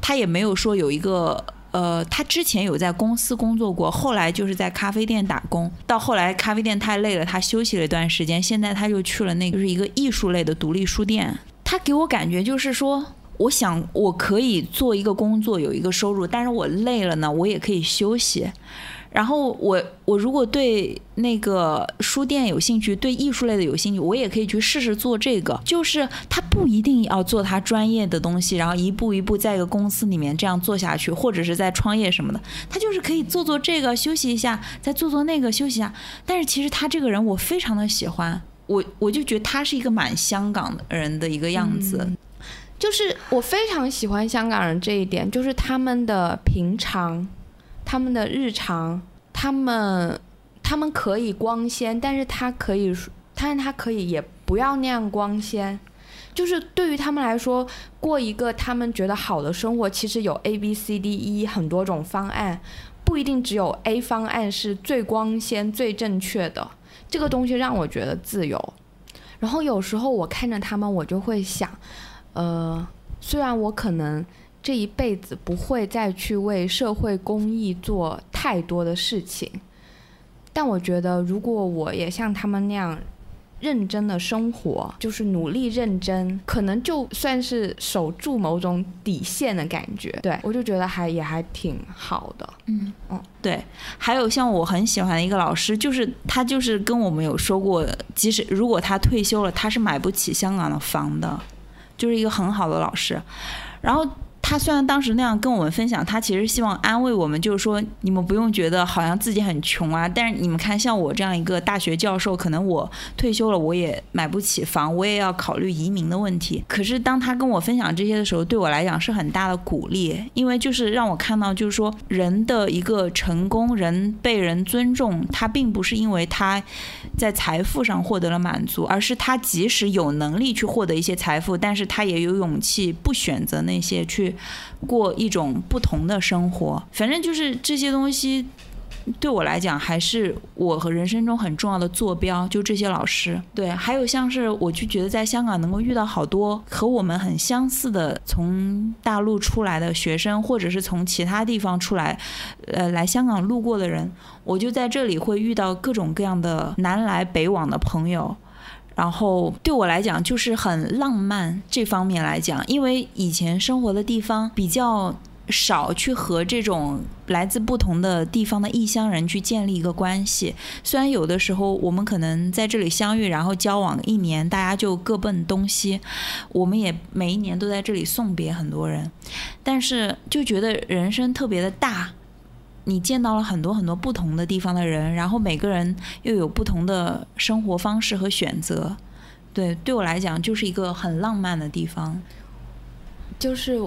[SPEAKER 2] 她也没有说有一个。呃，他之前有在公司工作过，后来就是在咖啡店打工，到后来咖啡店太累了，他休息了一段时间，现在他就去了那个是一个艺术类的独立书店。他给我感觉就是说，我想我可以做一个工作，有一个收入，但是我累了呢，我也可以休息。然后我我如果对那个书店有兴趣，对艺术类的有兴趣，我也可以去试试做这个。就是他不一定要做他专业的东西，然后一步一步在一个公司里面这样做下去，或者是在创业什么的，他就是可以做做这个，休息一下，再做做那个，休息一下。但是其实他这个人我非常的喜欢，我我就觉得他是一个蛮香港人的一个样子。
[SPEAKER 3] 就是我非常喜欢香港人这一点，就是他们的平常。他们的日常，他们他们可以光鲜，但是他可以，但是他可以也不要那样光鲜。就是对于他们来说，过一个他们觉得好的生活，其实有 A B C D E 很多种方案，不一定只有 A 方案是最光鲜、最正确的。这个东西让我觉得自由。然后有时候我看着他们，我就会想，呃，虽然我可能。这一辈子不会再去为社会公益做太多的事情，但我觉得，如果我也像他们那样认真的生活，就是努力认真，可能就算是守住某种底线的感觉。对我就觉得还也还挺好的。
[SPEAKER 2] 嗯嗯，对。还有像我很喜欢的一个老师，就是他就是跟我们有说过，即使如果他退休了，他是买不起香港的房的，就是一个很好的老师。然后。他虽然当时那样跟我们分享，他其实希望安慰我们，就是说你们不用觉得好像自己很穷啊。但是你们看，像我这样一个大学教授，可能我退休了，我也买不起房，我也要考虑移民的问题。可是当他跟我分享这些的时候，对我来讲是很大的鼓励，因为就是让我看到，就是说人的一个成功，人被人尊重，他并不是因为他在财富上获得了满足，而是他即使有能力去获得一些财富，但是他也有勇气不选择那些去。过一种不同的生活，反正就是这些东西，对我来讲还是我和人生中很重要的坐标。就这些老师，对，还有像是我就觉得在香港能够遇到好多和我们很相似的从大陆出来的学生，或者是从其他地方出来，呃，来香港路过的人，我就在这里会遇到各种各样的南来北往的朋友。然后对我来讲，就是很浪漫这方面来讲，因为以前生活的地方比较少，去和这种来自不同的地方的异乡人去建立一个关系。虽然有的时候我们可能在这里相遇，然后交往一年，大家就各奔东西，我们也每一年都在这里送别很多人，但是就觉得人生特别的大。你见到了很多很多不同的地方的人，然后每个人又有不同的生活方式和选择。对，对我来讲就是一个很浪漫的地方。
[SPEAKER 3] 就是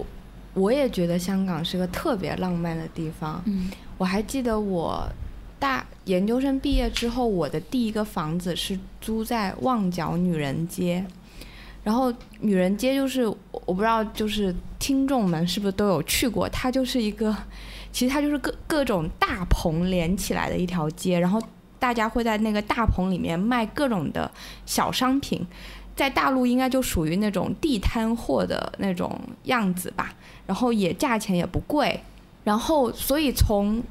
[SPEAKER 3] 我也觉得香港是个特别浪漫的地方。
[SPEAKER 2] 嗯，
[SPEAKER 3] 我还记得我大研究生毕业之后，我的第一个房子是租在旺角女人街。然后女人街就是我不知道，就是听众们是不是都有去过？它就是一个，其实它就是各各种大棚连起来的一条街，然后大家会在那个大棚里面卖各种的小商品，在大陆应该就属于那种地摊货的那种样子吧。然后也价钱也不贵，然后所以从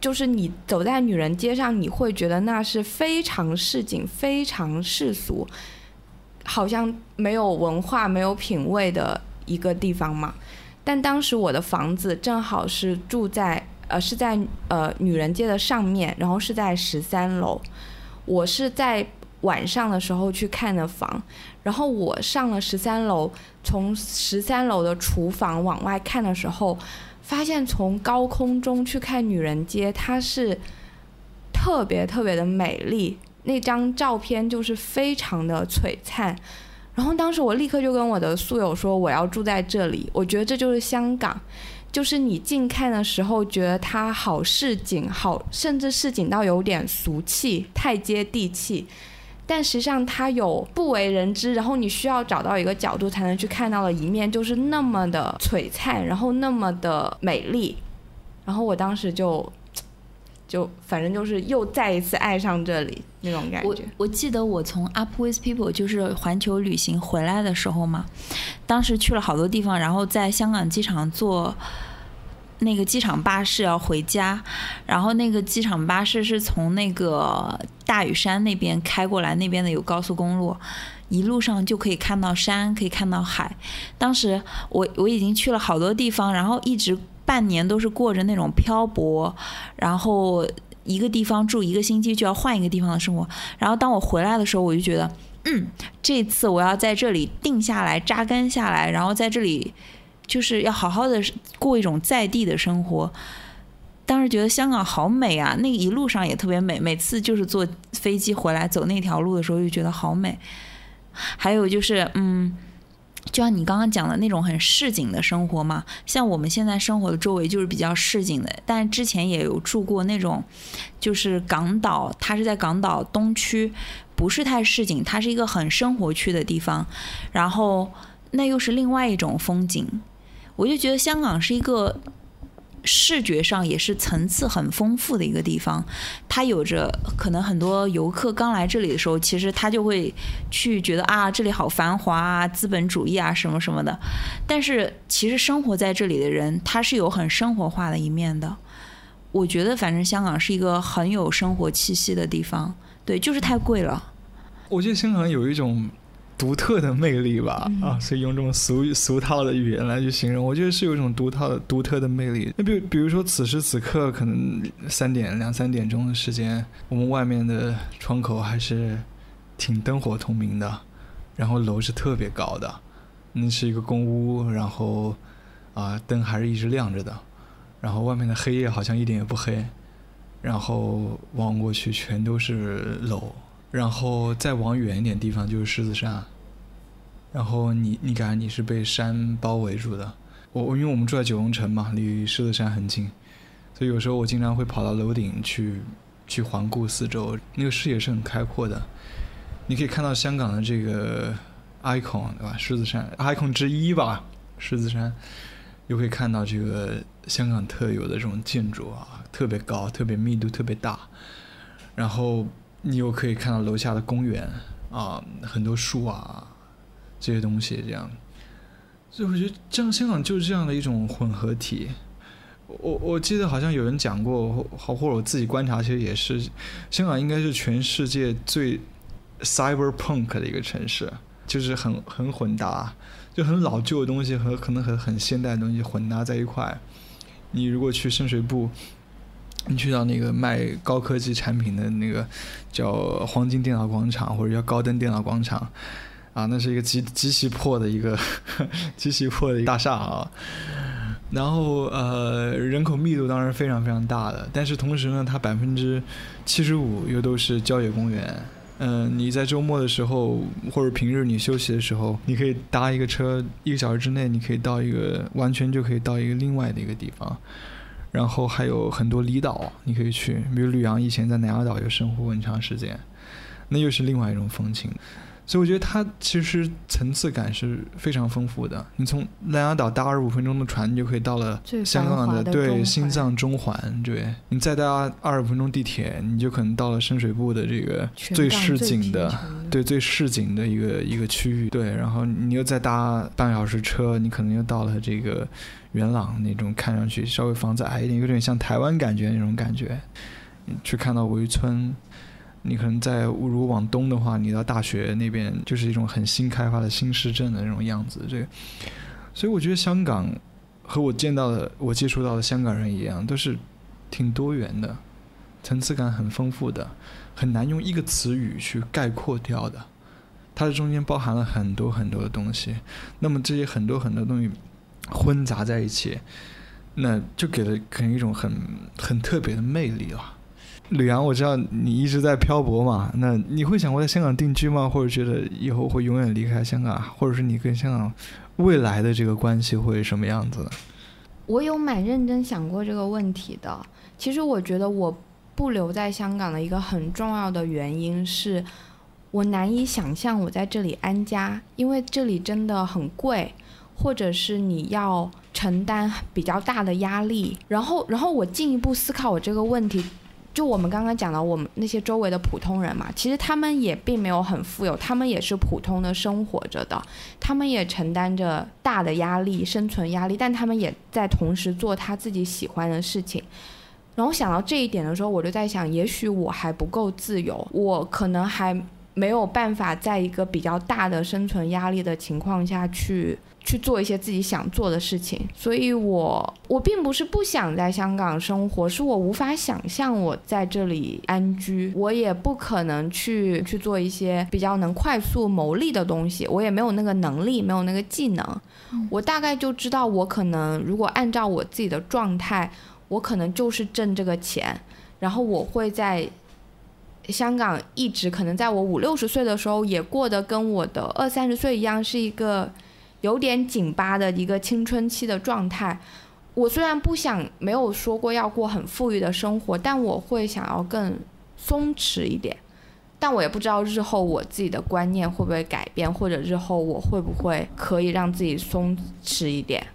[SPEAKER 3] 就是你走在女人街上，你会觉得那是非常市井、非常世俗。好像没有文化、没有品味的一个地方嘛。但当时我的房子正好是住在呃是在呃女人街的上面，然后是在十三楼。我是在晚上的时候去看的房，然后我上了十三楼，从十三楼的厨房往外看的时候，发现从高空中去看女人街，它是特别特别的美丽。那张照片就是非常的璀璨，然后当时我立刻就跟我的宿友说我要住在这里，我觉得这就是香港，就是你近看的时候觉得它好市井，好甚至市井到有点俗气，太接地气，但实际上它有不为人知，然后你需要找到一个角度才能去看到的一面，就是那么的璀璨，然后那么的美丽，然后我当时就。就反正就是又再一次爱上这里那种感觉。
[SPEAKER 2] 我我记得我从 Up with People 就是环球旅行回来的时候嘛，当时去了好多地方，然后在香港机场坐那个机场巴士要回家，然后那个机场巴士是从那个大屿山那边开过来，那边的有高速公路，一路上就可以看到山，可以看到海。当时我我已经去了好多地方，然后一直。半年都是过着那种漂泊，然后一个地方住一个星期就要换一个地方的生活。然后当我回来的时候，我就觉得，嗯，这次我要在这里定下来、扎根下来，然后在这里就是要好好的过一种在地的生活。当时觉得香港好美啊，那一路上也特别美。每次就是坐飞机回来走那条路的时候，就觉得好美。还有就是，嗯。就像你刚刚讲的那种很市井的生活嘛，像我们现在生活的周围就是比较市井的，但之前也有住过那种，就是港岛，它是在港岛东区，不是太市井，它是一个很生活区的地方，然后那又是另外一种风景，我就觉得香港是一个。视觉上也是层次很丰富的一个地方，它有着可能很多游客刚来这里的时候，其实他就会去觉得啊，这里好繁华啊，资本主义啊什么什么的。但是其实生活在这里的人，他是有很生活化的一面的。我觉得反正香港是一个很有生活气息的地方，对，就是太贵了。
[SPEAKER 1] 我觉得香港有一种。独特的魅力吧，啊，所以用这种俗俗套的语言来去形容，我觉得是有一种独特的、独特的魅力。那比比如说，此时此刻可能三点、两三点钟的时间，我们外面的窗口还是挺灯火通明的，然后楼是特别高的，那是一个公屋，然后啊灯还是一直亮着的，然后外面的黑夜好像一点也不黑，然后望过去全都是楼，然后再往远一点地方就是狮子山。然后你你感觉你是被山包围住的，我我因为我们住在九龙城嘛，离狮子山很近，所以有时候我经常会跑到楼顶去去环顾四周，那个视野是很开阔的，你可以看到香港的这个 icon 对吧？狮子山 icon 之一吧，狮子山，又可以看到这个香港特有的这种建筑啊，特别高，特别密度特别大，然后你又可以看到楼下的公园啊，很多树啊。这些东西这样，所以我觉得这样香港就是这样的一种混合体。我我记得好像有人讲过，好或者我自己观察，其实也是，香港应该是全世界最 cyberpunk 的一个城市，就是很很混搭，就很老旧的东西和可能很很现代的东西混搭在一块。你如果去深水埗，你去到那个卖高科技产品的那个叫黄金电脑广场或者叫高登电脑广场。啊，那是一个极极其破的一个 极其破的一大厦啊，然后呃，人口密度当然非常非常大的，但是同时呢，它百分之七十五又都是郊野公园。嗯，你在周末的时候或者平日你休息的时候，你可以搭一个车，一个小时之内你可以到一个完全就可以到一个另外的一个地方。然后还有很多离岛你可以去，比如吕阳以前在南丫岛就生活过很长时间，那又是另外一种风情。所以我觉得它其实层次感是非常丰富的。你从南丫岛搭二十五分钟的船，你就可以到了香港
[SPEAKER 3] 的
[SPEAKER 1] 对心脏中环。对你再搭二十五分钟地铁，你就可能到了深水埗的这个最市井的，对最市井的一个一个区域。对，然后你又再搭半个小时车，你可能又到了这个元朗那种看上去稍微房子矮一点，有点像台湾感觉那种感觉。去看到围村。你可能在如果往东的话，你到大学那边就是一种很新开发的新市镇的那种样子。这个，所以我觉得香港和我见到的、我接触到的香港人一样，都是挺多元的，层次感很丰富的，很难用一个词语去概括掉的。它的中间包含了很多很多的东西，那么这些很多很多东西混杂在一起，那就给了可能一种很很特别的魅力了。吕阳，我知道你一直在漂泊嘛，那你会想过在香港定居吗？或者觉得以后会永远离开香港？或者是你跟香港未来的这个关系会什么样子？
[SPEAKER 3] 我有蛮认真想过这个问题的。其实我觉得我不留在香港的一个很重要的原因是，我难以想象我在这里安家，因为这里真的很贵，或者是你要承担比较大的压力。然后，然后我进一步思考我这个问题。就我们刚刚讲到，我们那些周围的普通人嘛，其实他们也并没有很富有，他们也是普通的生活着的，他们也承担着大的压力、生存压力，但他们也在同时做他自己喜欢的事情。然后想到这一点的时候，我就在想，也许我还不够自由，我可能还没有办法在一个比较大的生存压力的情况下去。去做一些自己想做的事情，所以我我并不是不想在香港生活，是我无法想象我在这里安居，我也不可能去去做一些比较能快速牟利的东西，我也没有那个能力，没有那个技能，我大概就知道我可能如果按照我自己的状态，我可能就是挣这个钱，然后我会在香港一直可能在我五六十岁的时候也过得跟我的二三十岁一样，是一个。有点紧巴的一个青春期的状态，我虽然不想没有说过要过很富裕的生活，但我会想要更松弛一点，但我也不知道日后我自己的观念会不会改变，或者日后我会不会可以让自己松弛一点。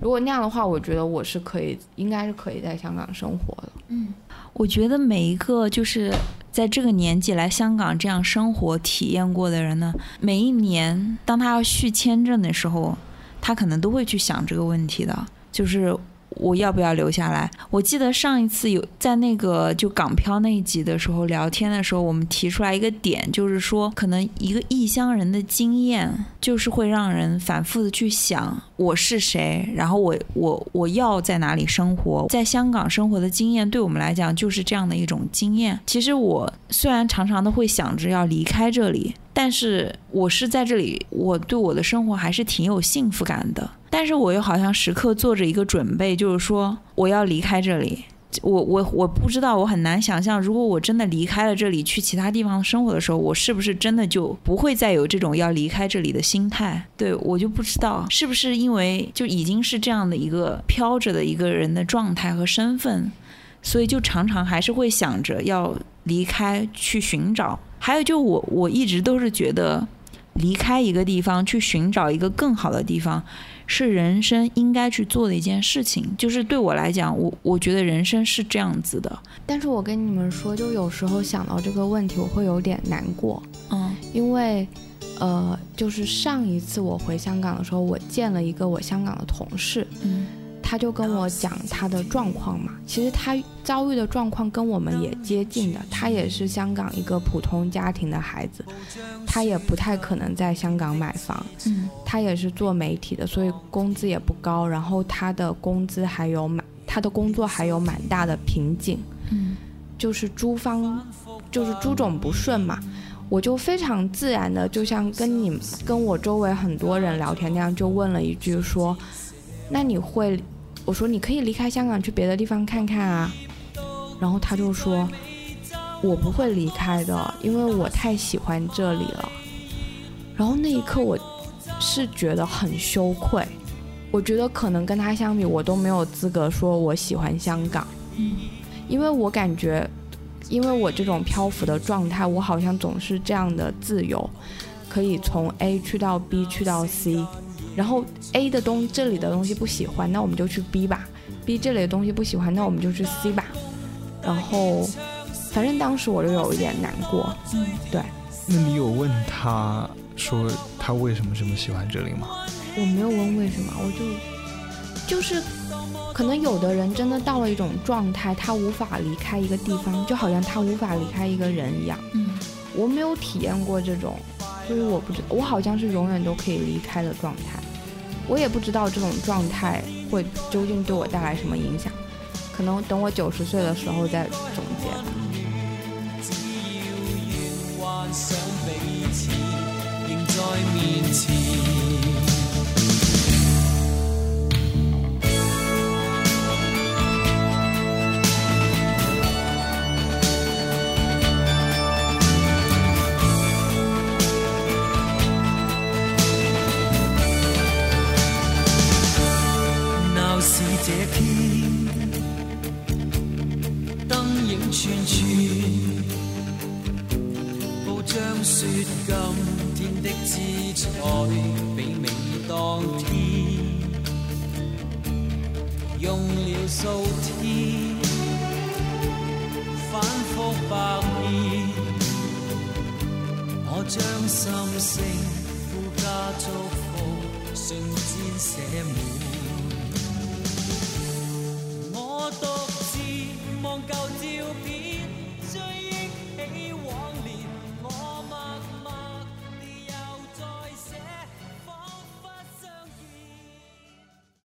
[SPEAKER 3] 如果那样的话，我觉得我是可以，应该是可以在香港生活的。
[SPEAKER 2] 嗯，我觉得每一个就是。在这个年纪来香港这样生活体验过的人呢，每一年当他要续签证的时候，他可能都会去想这个问题的，就是。我要不要留下来？我记得上一次有在那个就港漂那一集的时候聊天的时候，我们提出来一个点，就是说可能一个异乡人的经验，就是会让人反复的去想我是谁，然后我我我要在哪里生活。在香港生活的经验，对我们来讲就是这样的一种经验。其实我虽然常常的会想着要离开这里。但是我是在这里，我对我的生活还是挺有幸福感的。但是我又好像时刻做着一个准备，就是说我要离开这里。我我我不知道，我很难想象，如果我真的离开了这里，去其他地方生活的时候，我是不是真的就不会再有这种要离开这里的心态？对我就不知道，是不是因为就已经是这样的一个飘着的一个人的状态和身份，所以就常常还是会想着要离开，去寻找。还有就我我一直都是觉得，离开一个地方去寻找一个更好的地方，是人生应该去做的一件事情。就是对我来讲，我我觉得人生是这样子的。
[SPEAKER 3] 但是我跟你们说，就有时候想到这个问题，我会有点难过。
[SPEAKER 2] 嗯，
[SPEAKER 3] 因为，呃，就是上一次我回香港的时候，我见了一个我香港的同事。
[SPEAKER 2] 嗯。
[SPEAKER 3] 他就跟我讲他的状况嘛，其实他遭遇的状况跟我们也接近的，他也是香港一个普通家庭的孩子，他也不太可能在香港买房，
[SPEAKER 2] 嗯，
[SPEAKER 3] 他也是做媒体的，所以工资也不高，然后他的工资还有蛮，他的工作还有蛮大的瓶颈，
[SPEAKER 2] 嗯，
[SPEAKER 3] 就是诸方，就是诸种不顺嘛，我就非常自然的，就像跟你跟我周围很多人聊天那样，就问了一句说，那你会？我说你可以离开香港去别的地方看看啊，然后他就说，我不会离开的，因为我太喜欢这里了。然后那一刻我是觉得很羞愧，我觉得可能跟他相比，我都没有资格说我喜欢香港，因为我感觉，因为我这种漂浮的状态，我好像总是这样的自由，可以从 A 去到 B 去到 C。然后 A 的东这里的东西不喜欢，那我们就去 B 吧。B 这里的东西不喜欢，那我们就去 C 吧。然后，反正当时我就有一点难过。嗯，对。
[SPEAKER 1] 那你有问他说他为什么这么喜欢这里吗？
[SPEAKER 3] 我没有问为什么，我就就是，可能有的人真的到了一种状态，他无法离开一个地方，就好像他无法离开一个人一样。嗯，我没有体验过这种，所以我不知道，我好像是永远都可以离开的状态。我也不知道这种状态会究竟对我带来什么影响，可能等我九十岁的时候再总结吧。
[SPEAKER 2] 彩比明当天，
[SPEAKER 4] 用
[SPEAKER 2] 了数天，反复百遍，我
[SPEAKER 4] 将心声附加祝福，瞬间写满。